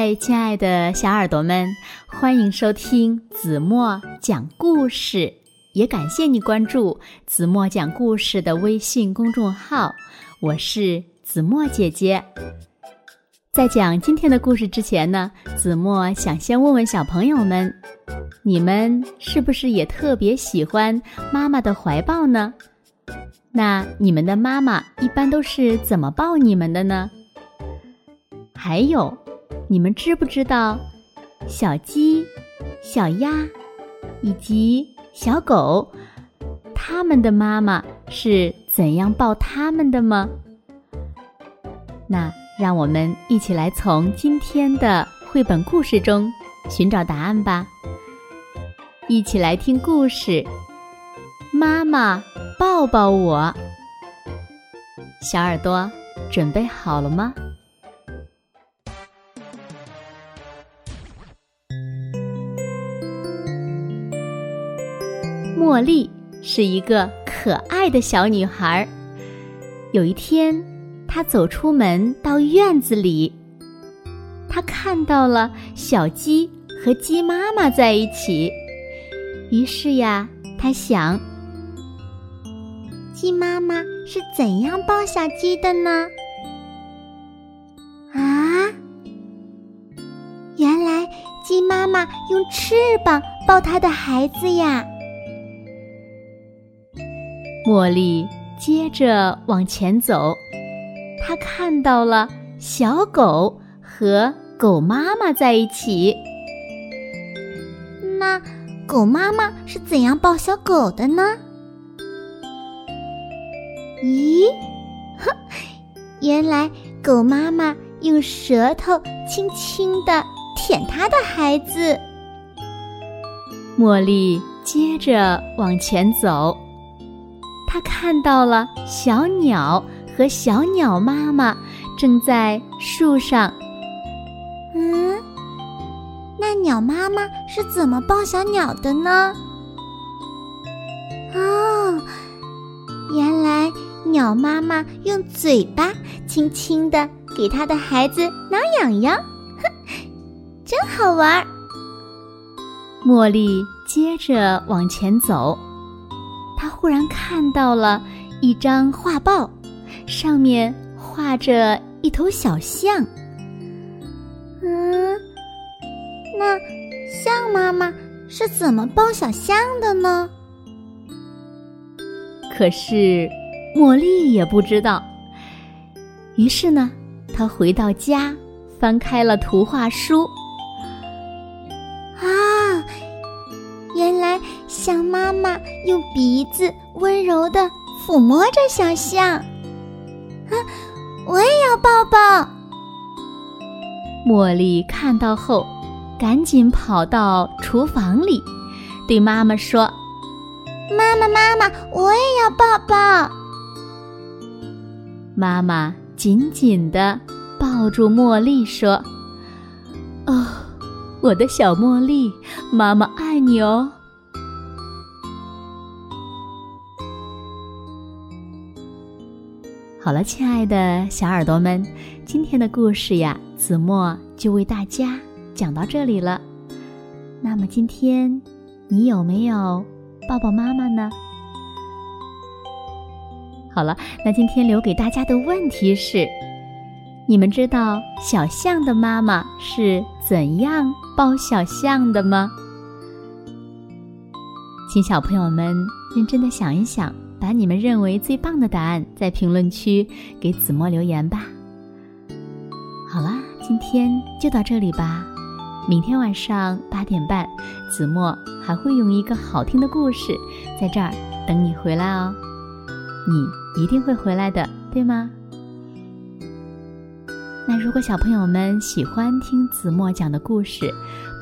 嗨，亲爱的小耳朵们，欢迎收听子墨讲故事，也感谢你关注子墨讲故事的微信公众号。我是子墨姐姐。在讲今天的故事之前呢，子墨想先问问小朋友们：你们是不是也特别喜欢妈妈的怀抱呢？那你们的妈妈一般都是怎么抱你们的呢？还有。你们知不知道，小鸡、小鸭以及小狗，它们的妈妈是怎样抱它们的吗？那让我们一起来从今天的绘本故事中寻找答案吧。一起来听故事，妈妈抱抱我。小耳朵准备好了吗？茉莉是一个可爱的小女孩。有一天，她走出门到院子里，她看到了小鸡和鸡妈妈在一起。于是呀，她想：鸡妈妈是怎样抱小鸡的呢？啊，原来鸡妈妈用翅膀抱它的孩子呀！茉莉接着往前走，她看到了小狗和狗妈妈在一起。那狗妈妈是怎样抱小狗的呢？咦，哼，原来狗妈妈用舌头轻轻的舔它的孩子。茉莉接着往前走。他看到了小鸟和小鸟妈妈正在树上。嗯，那鸟妈妈是怎么抱小鸟的呢？哦，原来鸟妈妈用嘴巴轻轻的给它的孩子挠痒痒，哼，真好玩。茉莉接着往前走。他忽然看到了一张画报，上面画着一头小象。嗯，那象妈妈是怎么抱小象的呢？可是茉莉也不知道。于是呢，她回到家，翻开了图画书。妈用鼻子温柔的抚摸着小象，啊，我也要抱抱。茉莉看到后，赶紧跑到厨房里，对妈妈说：“妈妈，妈妈，我也要抱抱。”妈妈紧紧的抱住茉莉说：“哦，我的小茉莉，妈妈爱你哦。”好了，亲爱的小耳朵们，今天的故事呀，子墨就为大家讲到这里了。那么今天你有没有抱抱妈妈呢？好了，那今天留给大家的问题是：你们知道小象的妈妈是怎样抱小象的吗？请小朋友们认真的想一想。把你们认为最棒的答案在评论区给子墨留言吧。好啦，今天就到这里吧。明天晚上八点半，子墨还会用一个好听的故事在这儿等你回来哦。你一定会回来的，对吗？那如果小朋友们喜欢听子墨讲的故事，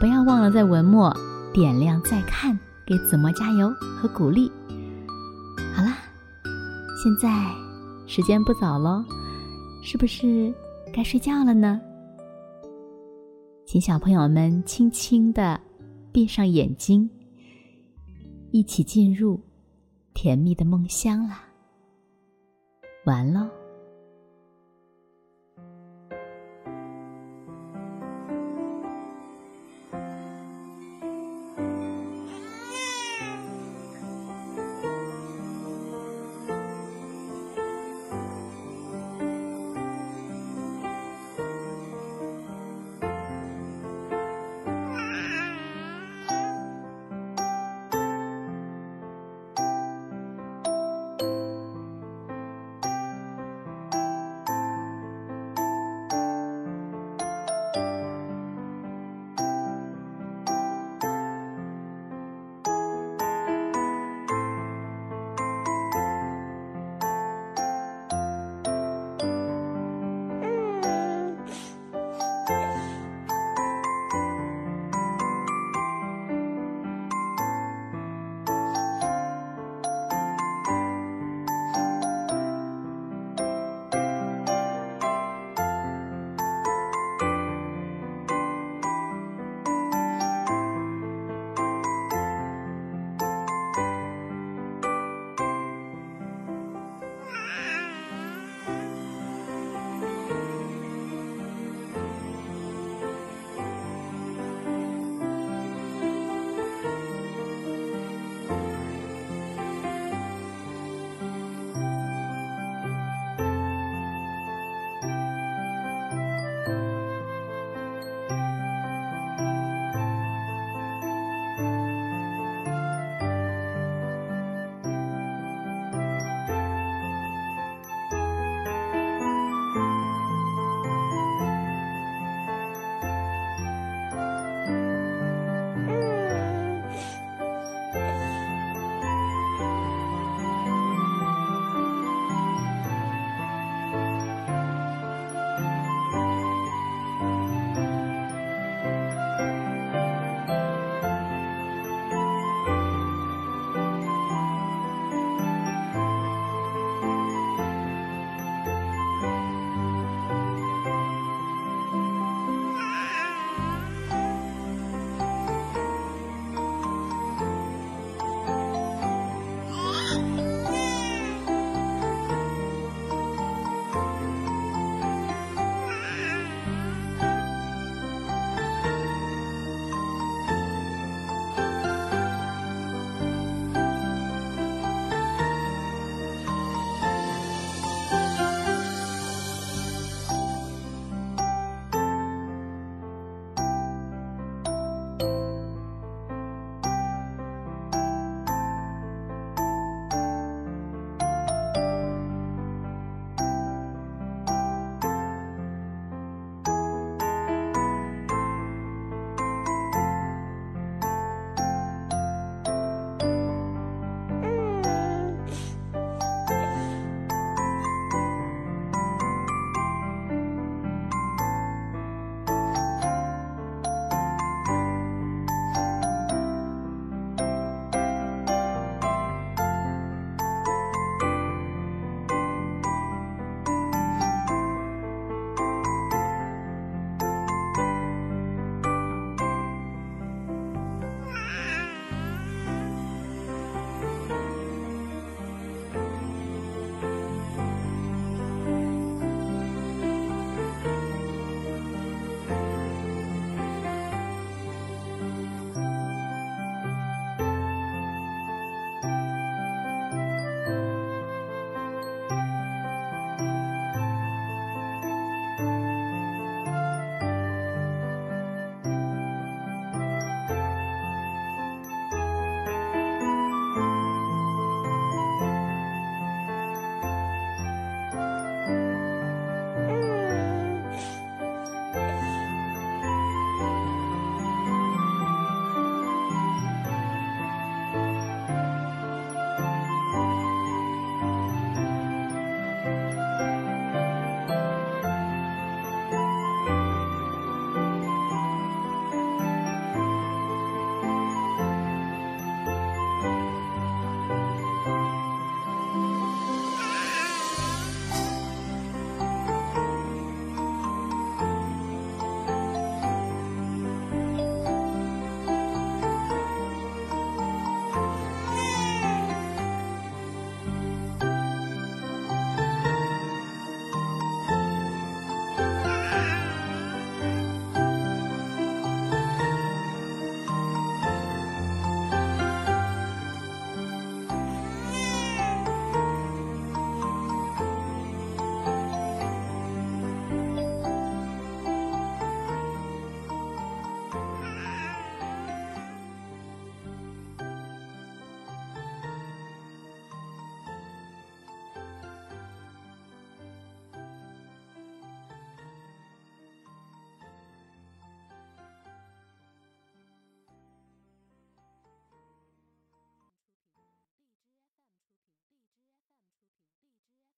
不要忘了在文末点亮再看，给子墨加油和鼓励。现在时间不早喽，是不是该睡觉了呢？请小朋友们轻轻的闭上眼睛，一起进入甜蜜的梦乡啦。完了。